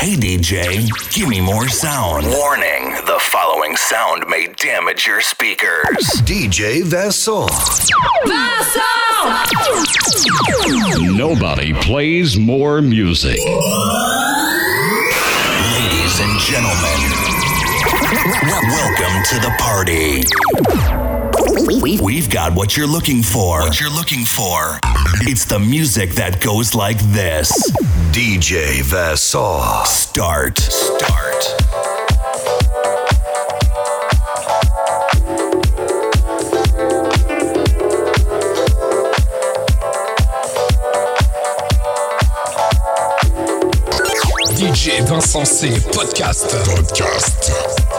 Hey DJ, give me more sound. Warning, the following sound may damage your speakers. DJ Vassal. Nobody plays more music. Ladies and gentlemen, welcome to the party. We've got what you're looking for. What you're looking for. It's the music that goes like this. DJ Vassal. Start. Start. DJ Vincent C. Podcast. Podcast.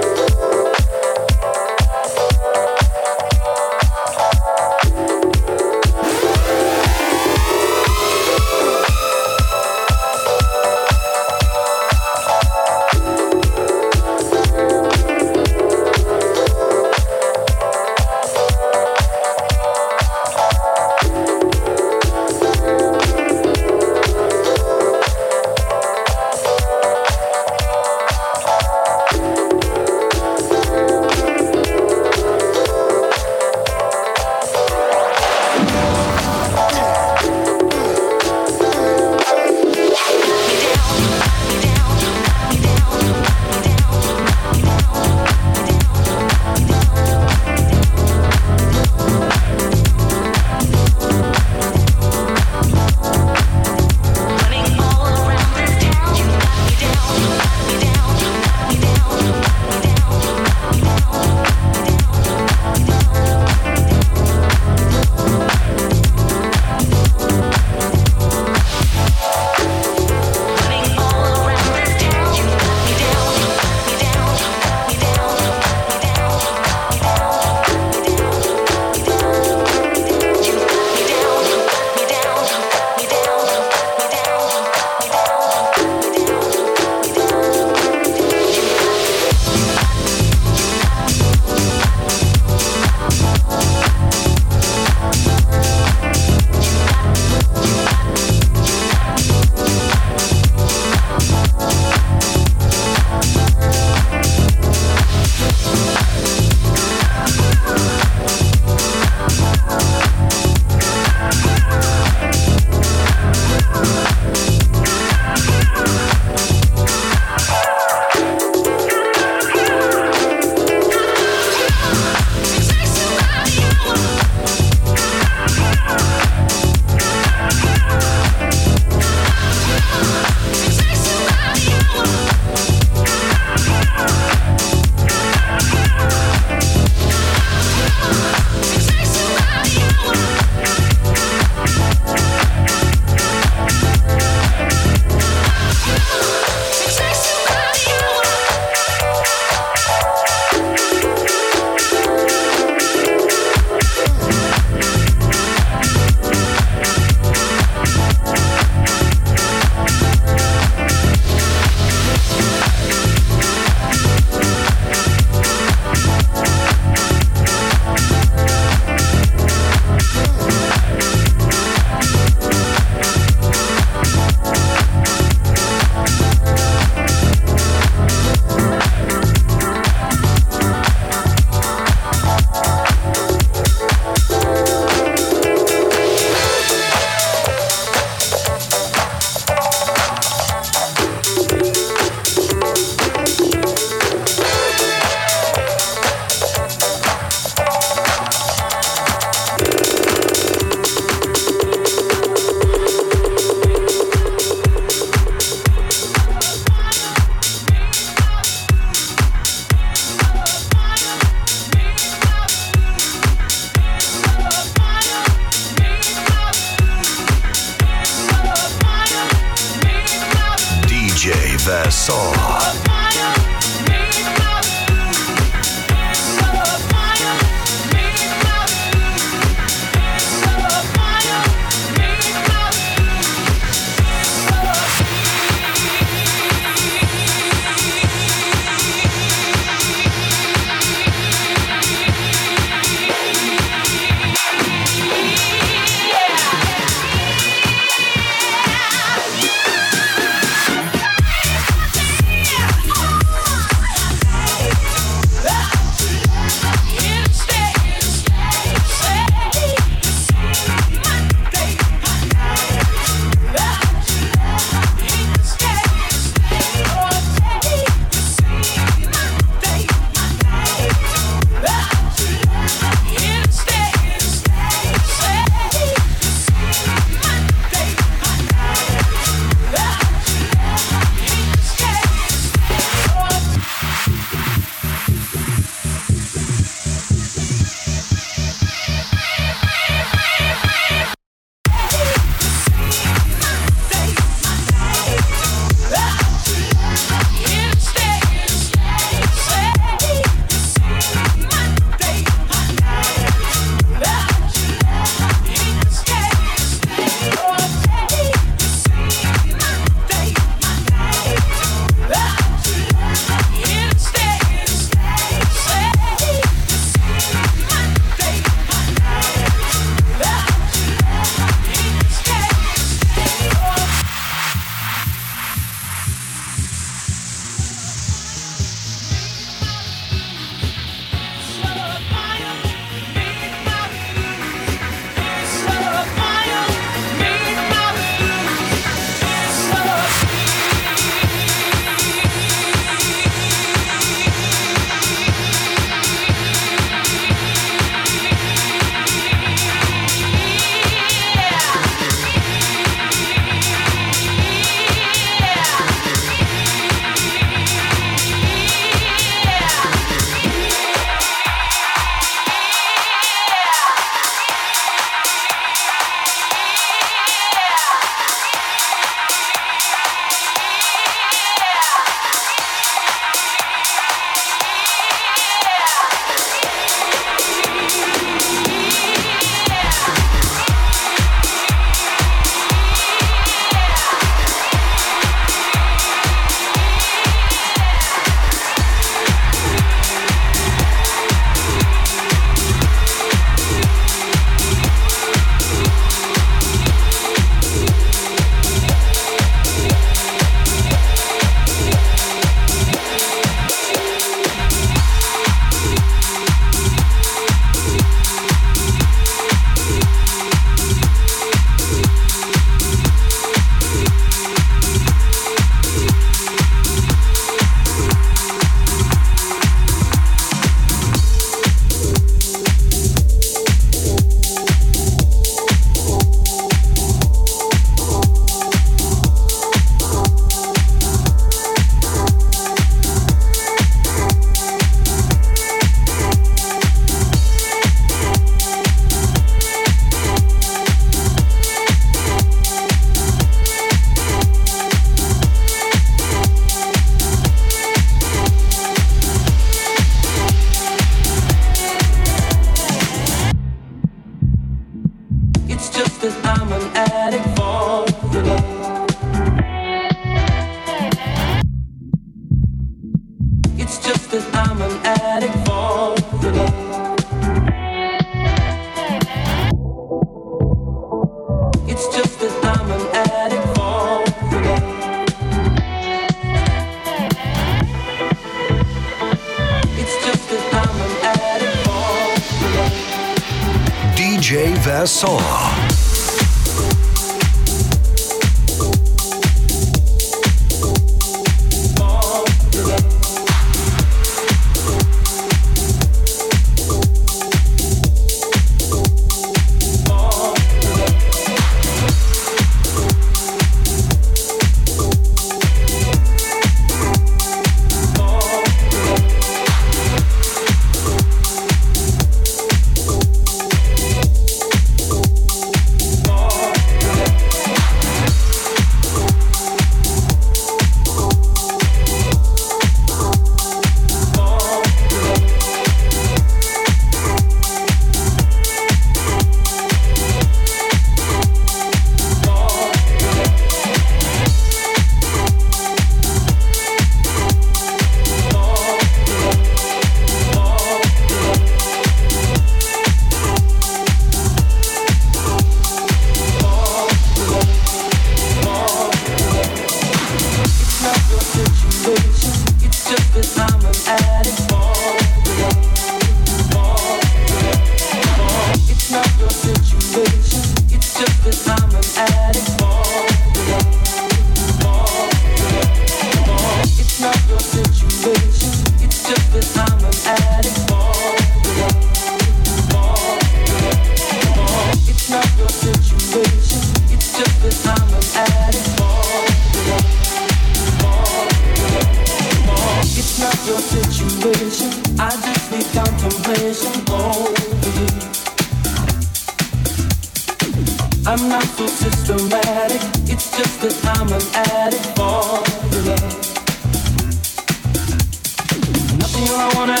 I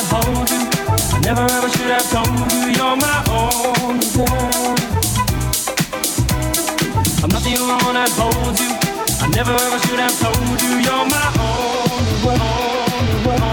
you. I never ever should have told you you're my only girl. I'm not the only one that holds you. I never ever should have told you you're my only, only.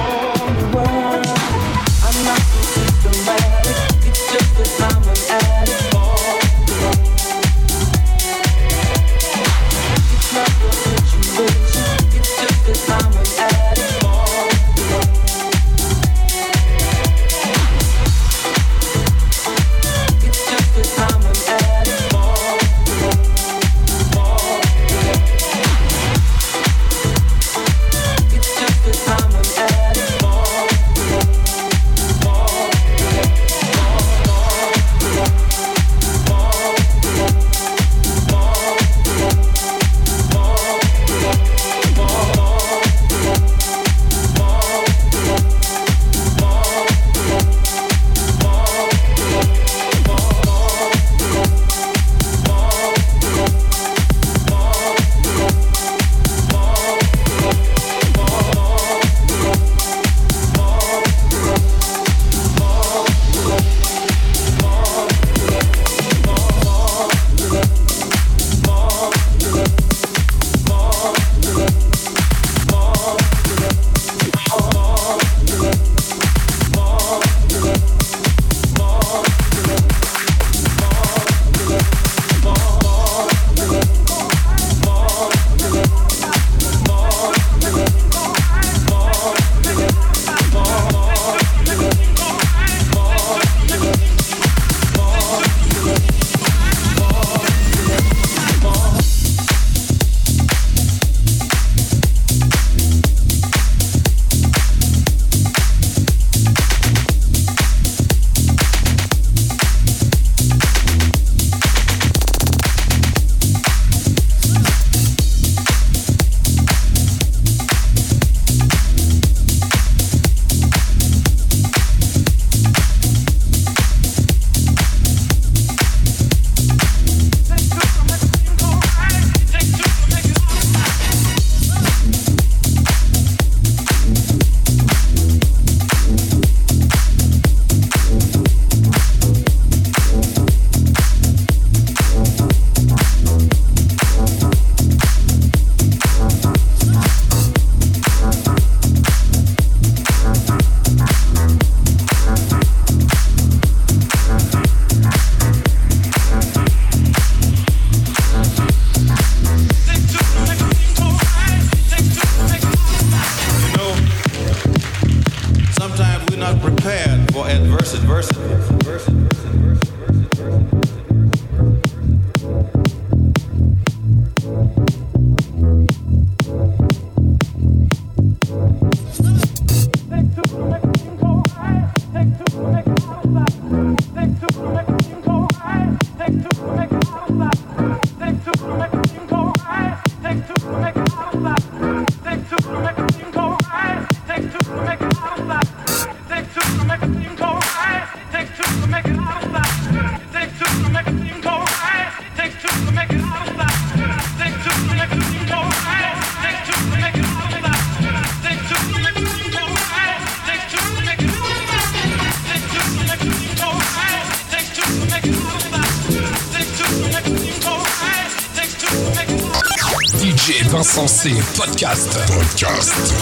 Insensé Podcast. Podcast.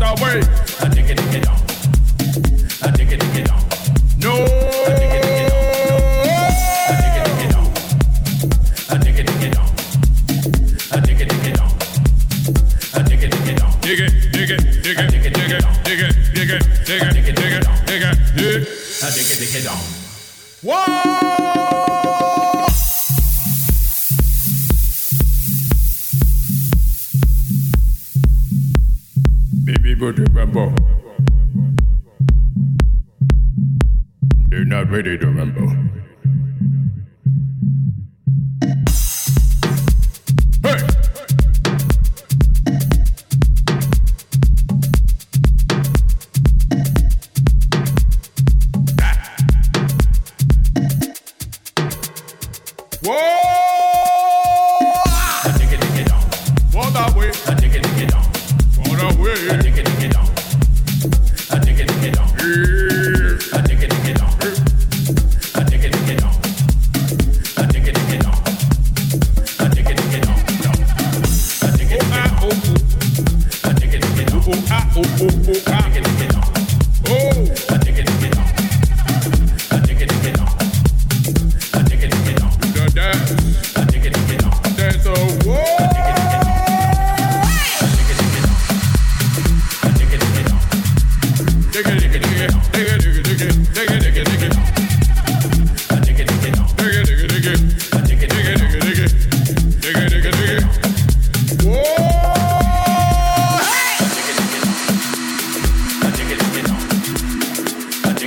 No. Whoa. Mayday to remember?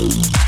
I've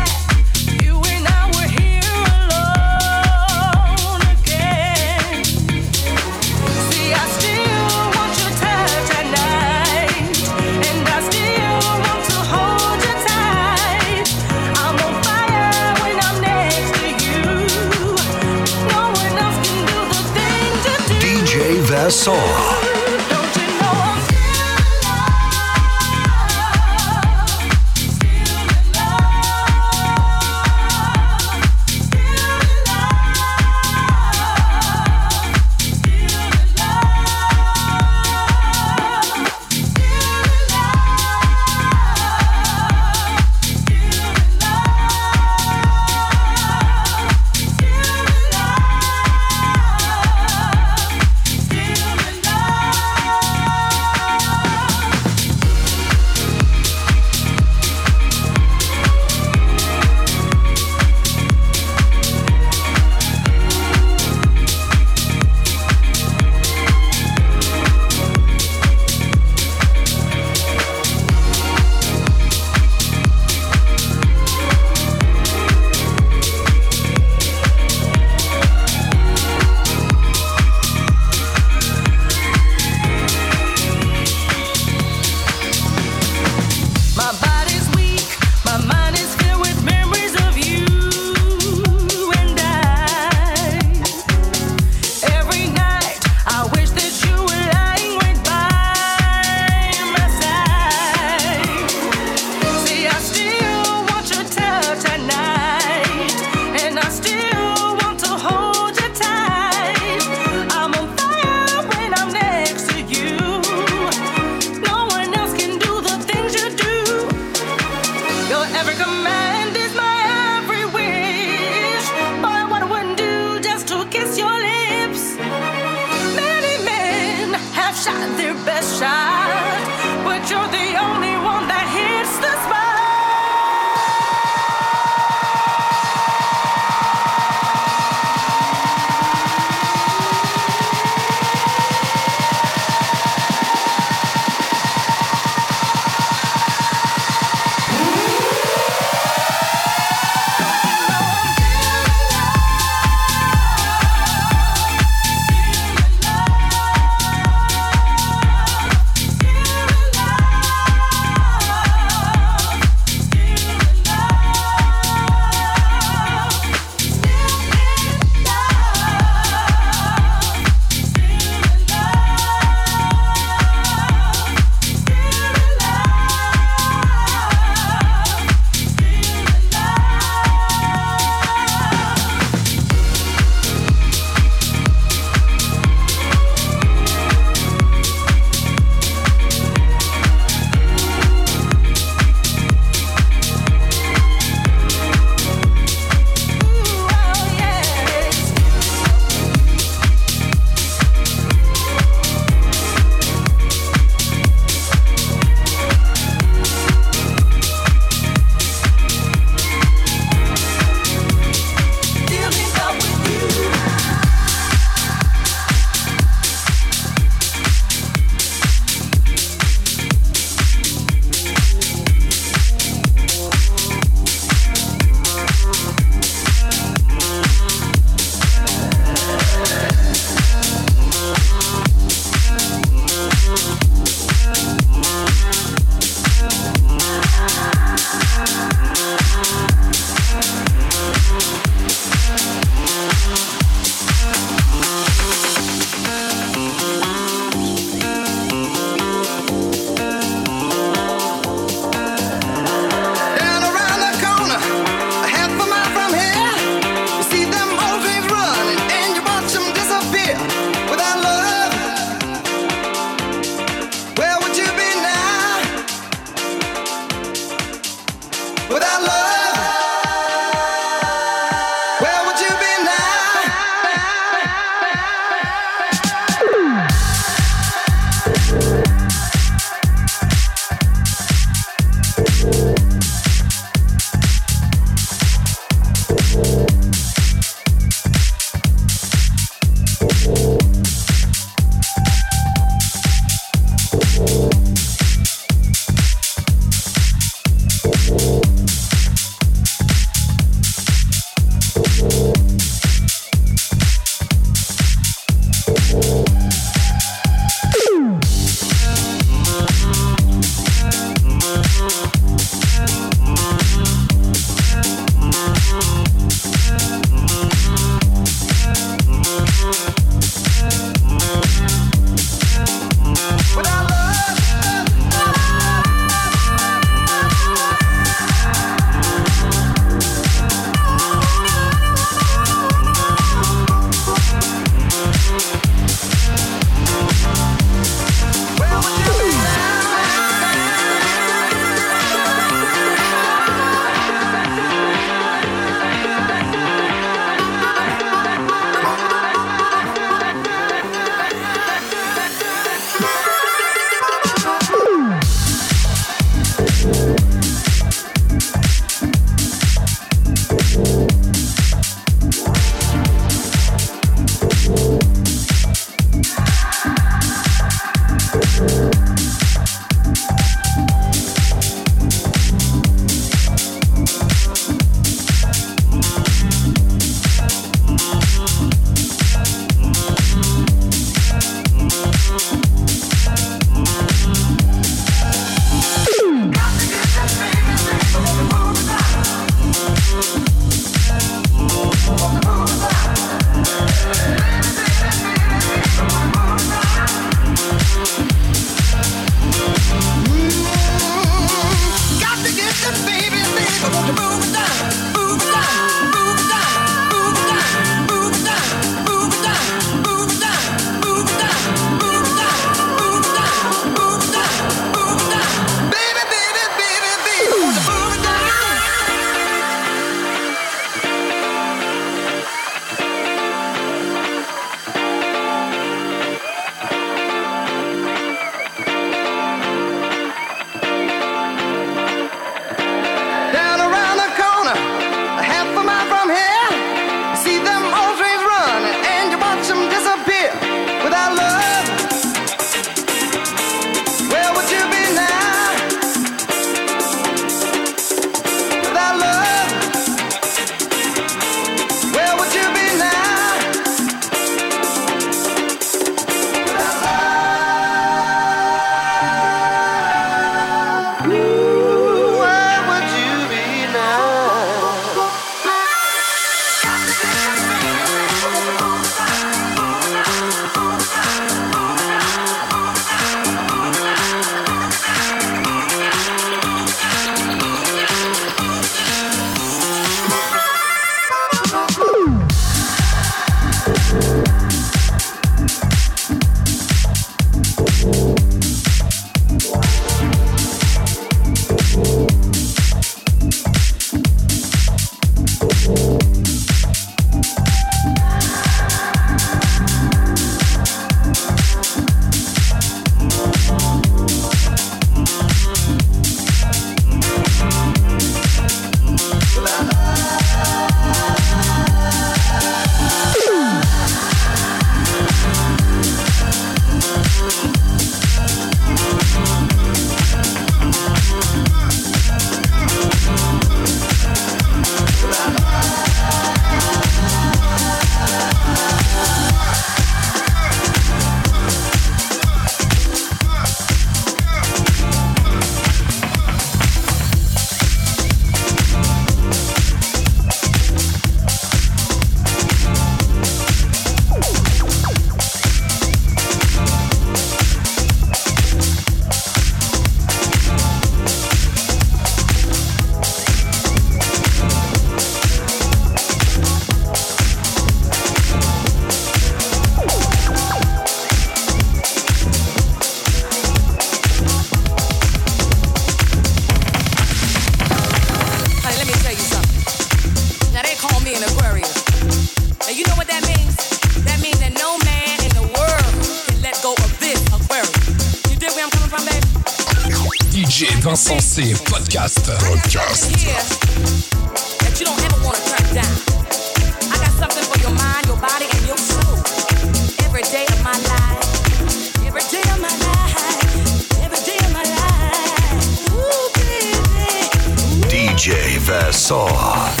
Vassal.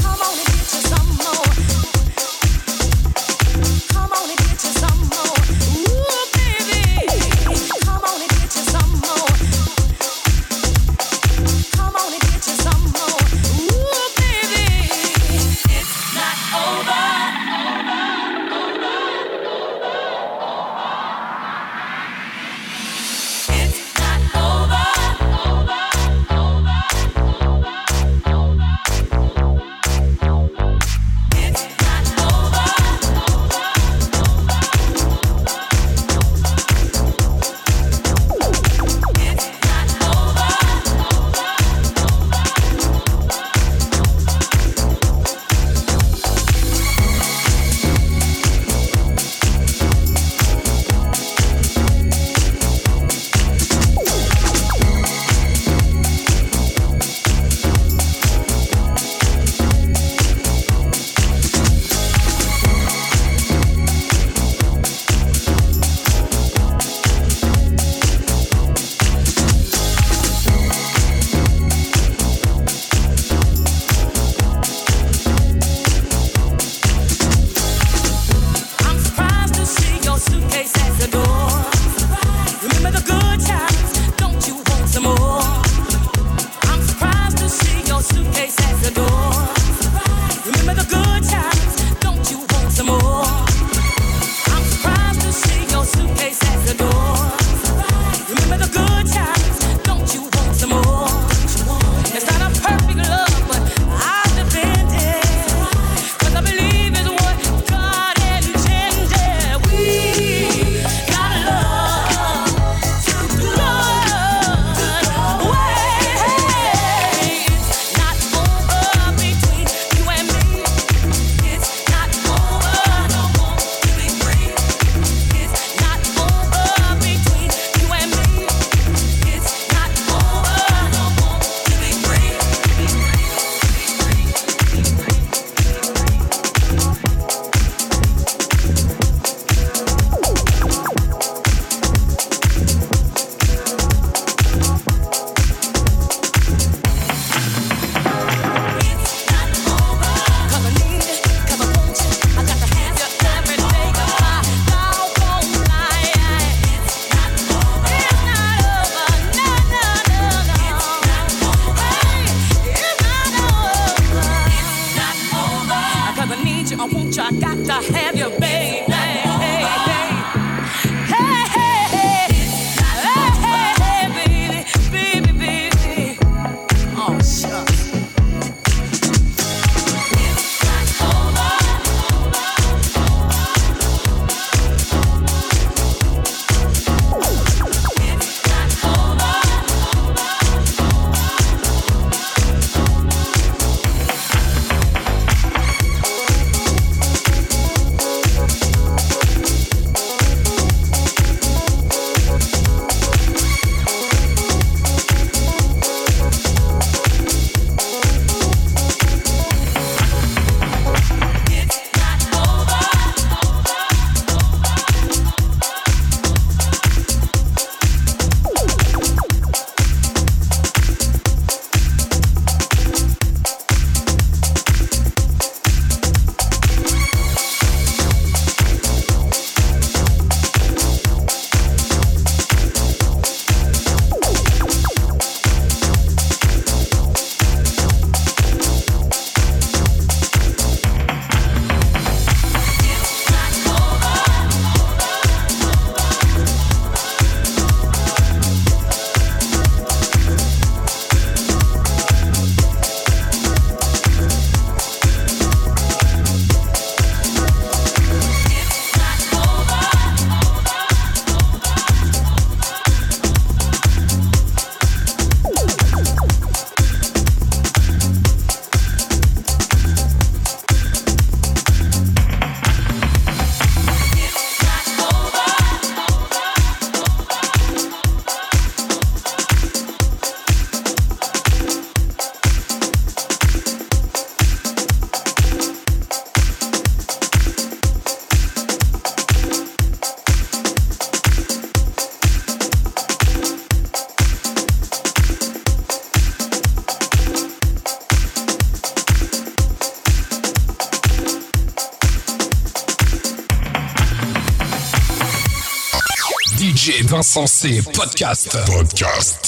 DJ Vincent C. Podcast. Podcast.